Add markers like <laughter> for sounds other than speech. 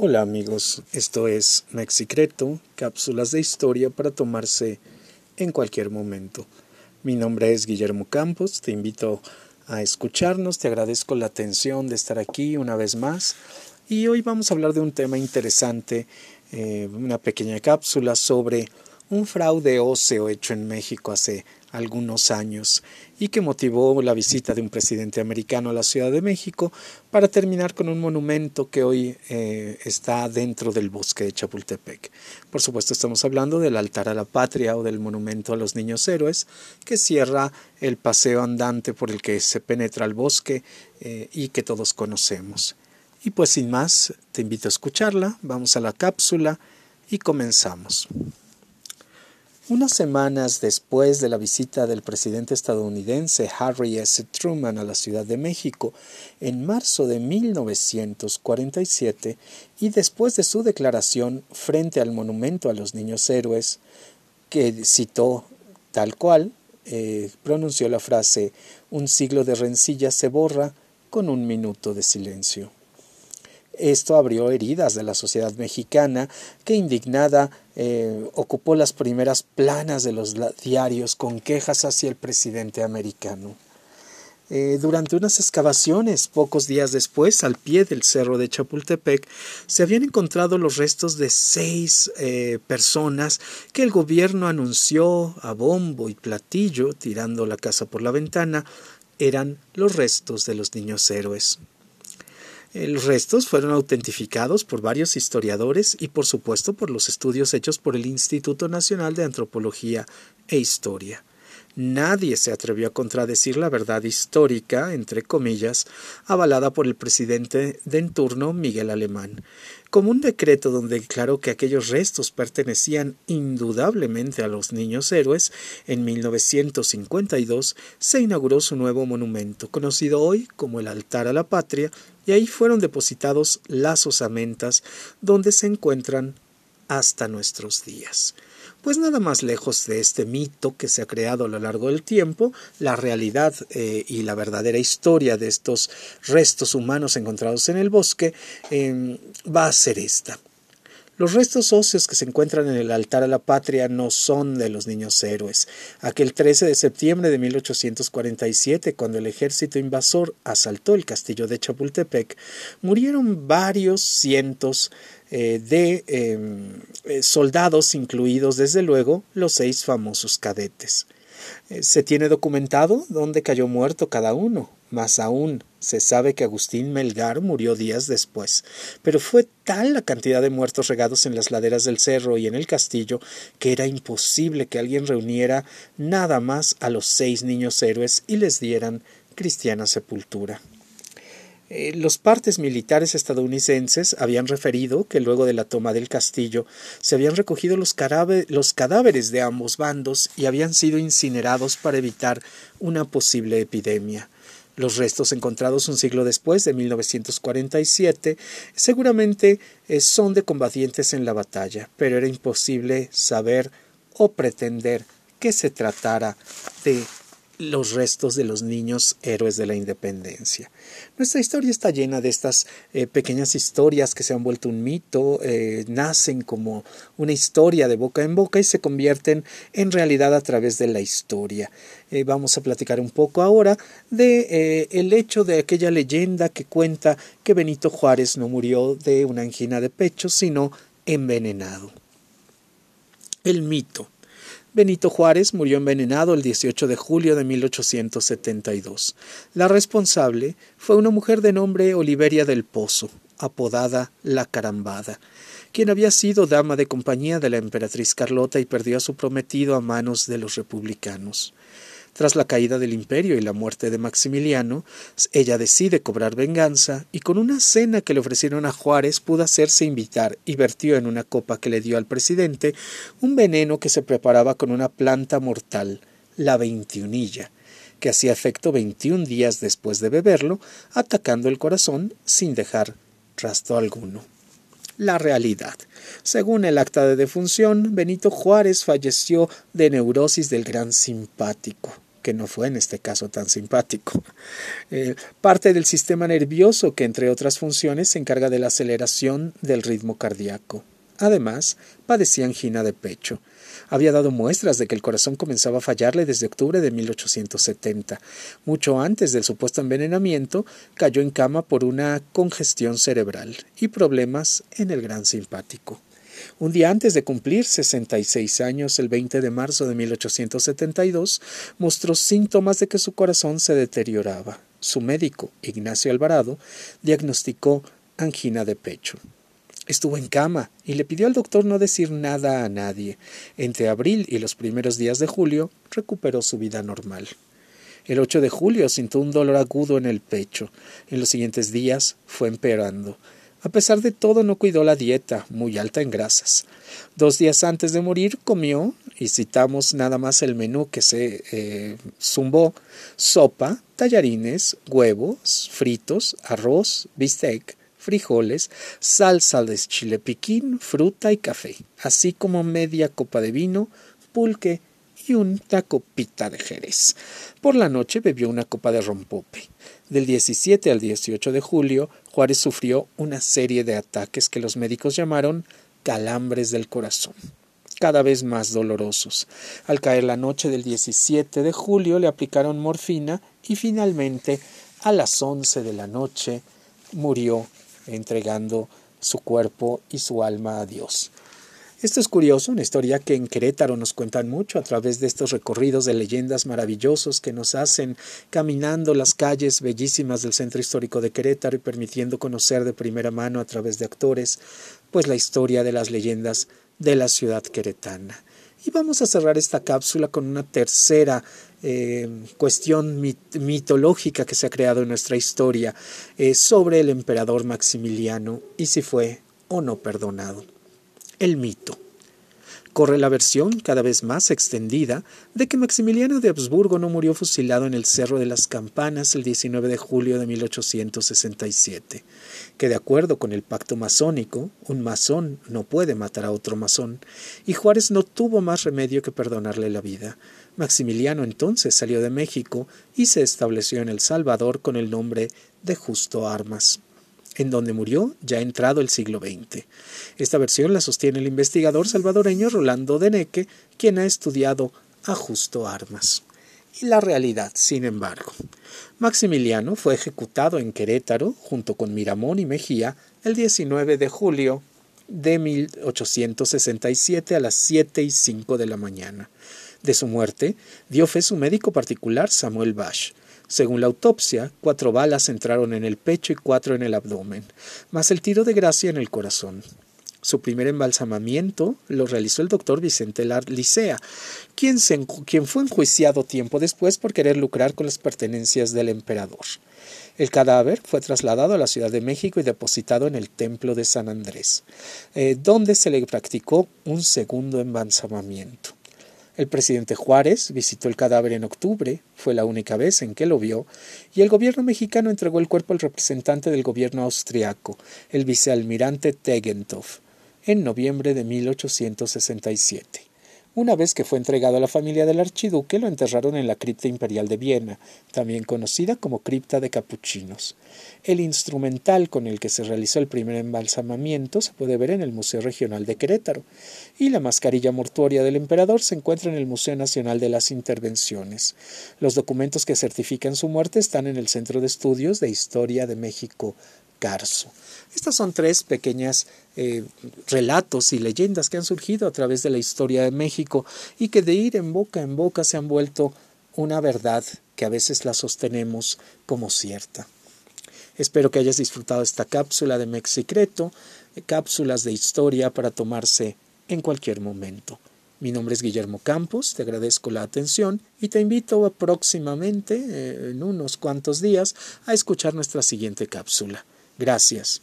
Hola amigos, esto es Mexicreto, cápsulas de historia para tomarse en cualquier momento. Mi nombre es Guillermo Campos, te invito a escucharnos, te agradezco la atención de estar aquí una vez más. Y hoy vamos a hablar de un tema interesante, eh, una pequeña cápsula sobre un fraude óseo hecho en México hace algunos años y que motivó la visita de un presidente americano a la Ciudad de México para terminar con un monumento que hoy eh, está dentro del bosque de Chapultepec. Por supuesto estamos hablando del altar a la patria o del monumento a los niños héroes que cierra el paseo andante por el que se penetra al bosque eh, y que todos conocemos. Y pues sin más, te invito a escucharla, vamos a la cápsula y comenzamos. Unas semanas después de la visita del presidente estadounidense Harry S. Truman a la Ciudad de México en marzo de 1947 y después de su declaración frente al monumento a los niños héroes, que citó tal cual, eh, pronunció la frase Un siglo de rencilla se borra con un minuto de silencio. Esto abrió heridas de la sociedad mexicana que indignada eh, ocupó las primeras planas de los diarios con quejas hacia el presidente americano. Eh, durante unas excavaciones, pocos días después, al pie del cerro de Chapultepec, se habían encontrado los restos de seis eh, personas que el gobierno anunció a bombo y platillo, tirando la casa por la ventana, eran los restos de los niños héroes. Los restos fueron autentificados por varios historiadores y por supuesto por los estudios hechos por el Instituto Nacional de Antropología e Historia. Nadie se atrevió a contradecir la verdad histórica, entre comillas, avalada por el presidente de en turno Miguel Alemán, como un decreto donde declaró que aquellos restos pertenecían indudablemente a los niños héroes, en 1952 se inauguró su nuevo monumento, conocido hoy como el Altar a la Patria, y ahí fueron depositados las osamentas donde se encuentran hasta nuestros días. Pues nada más lejos de este mito que se ha creado a lo largo del tiempo, la realidad eh, y la verdadera historia de estos restos humanos encontrados en el bosque em, va a ser esta. Los restos óseos que se encuentran en el altar a la patria no son de los niños héroes. Aquel 13 de septiembre de 1847, cuando el ejército invasor asaltó el castillo de Chapultepec, murieron varios cientos eh, de em, eh, soldados, incluidos desde luego los seis famosos cadetes. Eh, se tiene documentado dónde cayó muerto cada uno, más aún se sabe que Agustín Melgar murió días después, pero fue tal la cantidad de muertos regados en las laderas del cerro y en el castillo que era imposible que alguien reuniera nada más a los seis niños héroes y les dieran cristiana sepultura. Eh, los partes militares estadounidenses habían referido que luego de la toma del castillo se habían recogido los, los, cadáveres de ambos bandos y habían sido incinerados para evitar una posible epidemia. Los restos encontrados un siglo después, de 1947, seguramente eh, son de combatientes en la batalla, pero era imposible saber o pretender que se tratara de los restos de los niños héroes de la independencia. Nuestra historia está llena de estas eh, pequeñas historias que se han vuelto un mito, eh, nacen como una historia de boca en boca y se convierten en realidad a través de la historia. Eh, vamos a platicar un poco ahora de el hecho de aquella leyenda que cuenta que Benito Juárez no murió de una angina de pecho, sino envenenado. El mito. Benito Juárez murió envenenado el 18 de julio de 1872. La responsable fue una mujer de nombre Oliveria del Pozo, apodada La Carambada, quien había sido dama de compañía de la emperatriz Carlota y perdió a su prometido a manos de los republicanos. Tras la caída del imperio y la muerte de Maximiliano, ella decide cobrar venganza y con una cena que le ofrecieron a Juárez pudo hacerse invitar y vertió en una copa que le dio al presidente un veneno que se preparaba con una planta mortal, la veintiunilla, que hacía efecto veintiún días después de beberlo, atacando el corazón sin dejar rastro alguno la realidad. Según el acta de defunción, Benito Juárez falleció de neurosis del gran simpático no fue en este caso tan simpático. <laughs> Eh, parte del sistema nervioso que, entre otras funciones, se encarga de la aceleración del ritmo cardíaco. Además, padecía angina de pecho. Había dado muestras de que el corazón comenzaba a fallarle desde octubre de 1870. Mucho antes del supuesto envenenamiento, cayó en cama por una congestión cerebral y problemas en el gran simpático. Un día antes de cumplir 66 años, el 20 de marzo de 1872, mostró síntomas de que su corazón se deterioraba. Su médico, Ignacio Alvarado, diagnosticó angina de pecho. Estuvo en cama y le pidió al doctor no decir nada a nadie. Entre abril y los primeros días de julio recuperó su vida normal. El 8 de julio sintió un dolor agudo en el pecho. En los siguientes días fue empeorando. A pesar de todo no cuidó la dieta, muy alta en grasas. Dos días antes de morir comió, y citamos nada más el menú que se eh, zumbó, sopa, tallarines, huevos, fritos, arroz, bistec, frijoles, salsa de chile piquín, fruta y café, así como media copa de vino, pulque y una copita de jerez. Por la noche bebió una copa de rompope. Del 17 al 18 de julio, Juárez sufrió una serie de ataques que los médicos llamaron calambres del corazón cada vez más dolorosos. Al caer la noche del 17 de julio le aplicaron morfina y finalmente a las 11 de la noche murió entregando su cuerpo y su alma a Dios. Esto es curioso, una historia que en Querétaro nos cuentan mucho a través de estos recorridos de leyendas maravillosos que nos hacen caminando las calles bellísimas del centro histórico de Querétaro y permitiendo conocer de primera mano a través de actores pues la historia de las leyendas de la ciudad queretana. Y vamos a cerrar esta cápsula con una tercera eh, cuestión mitológica que se ha creado en nuestra historia eh, sobre el emperador Maximiliano y si fue o no perdonado. El mito. Corre la versión, cada vez más extendida, de que Maximiliano de Habsburgo no murió fusilado en el Cerro de las Campanas el 19 de julio de 1867, que de acuerdo con el pacto masónico, un masón no puede matar a otro masón, y Juárez no tuvo más remedio que perdonarle la vida. Maximiliano entonces salió de México y se estableció en El Salvador con el nombre de Justo Armas en donde murió ya entrado el siglo XX. Esta versión la sostiene el investigador salvadoreño Rolando Deneque, quien ha estudiado a Justo Armas. Y la realidad, sin embargo. Maximiliano fue ejecutado en Querétaro, junto con Miramón y Mejía, el 19 de julio de 1867 a las 7 y 5 de la mañana. De su muerte dio fe su médico particular Samuel Bash, según la autopsia, cuatro balas entraron en el pecho y cuatro en el abdomen, más el tiro de gracia en el corazón. Su primer embalsamamiento lo realizó el doctor Vicente Licea, quien, fue enjuiciado tiempo después por querer lucrar con las pertenencias del emperador. El cadáver fue trasladado a la Ciudad de México y depositado en el Templo de San Andrés, eh, donde se le practicó un segundo embalsamamiento. El presidente Juárez visitó el cadáver en octubre, fue la única vez en que lo vio, y el gobierno mexicano entregó el cuerpo al representante del gobierno austriaco, el vicealmirante Tegentoff, en noviembre de 1867. Una vez que fue entregado a la familia del archiduque, lo enterraron en la cripta imperial de Viena, también conocida como cripta de capuchinos. El instrumental con el que se realizó el primer embalsamamiento se puede ver en el Museo Regional de Querétaro, y la mascarilla mortuoria del emperador se encuentra en el Museo Nacional de las Intervenciones. Los documentos que certifican su muerte están en el Centro de Estudios de Historia de México, Carso. Estas son tres pequeñas eh, relatos y leyendas que han surgido a través de la historia de México y que de ir en boca en boca se han vuelto una verdad que a veces la sostenemos como cierta. Espero que hayas disfrutado esta cápsula de Mexicreto, eh, cápsulas de historia para tomarse en cualquier momento. Mi nombre es Guillermo Campos, te agradezco la atención y te invito próximamente, eh, en unos cuantos días, a escuchar nuestra siguiente cápsula. Gracias.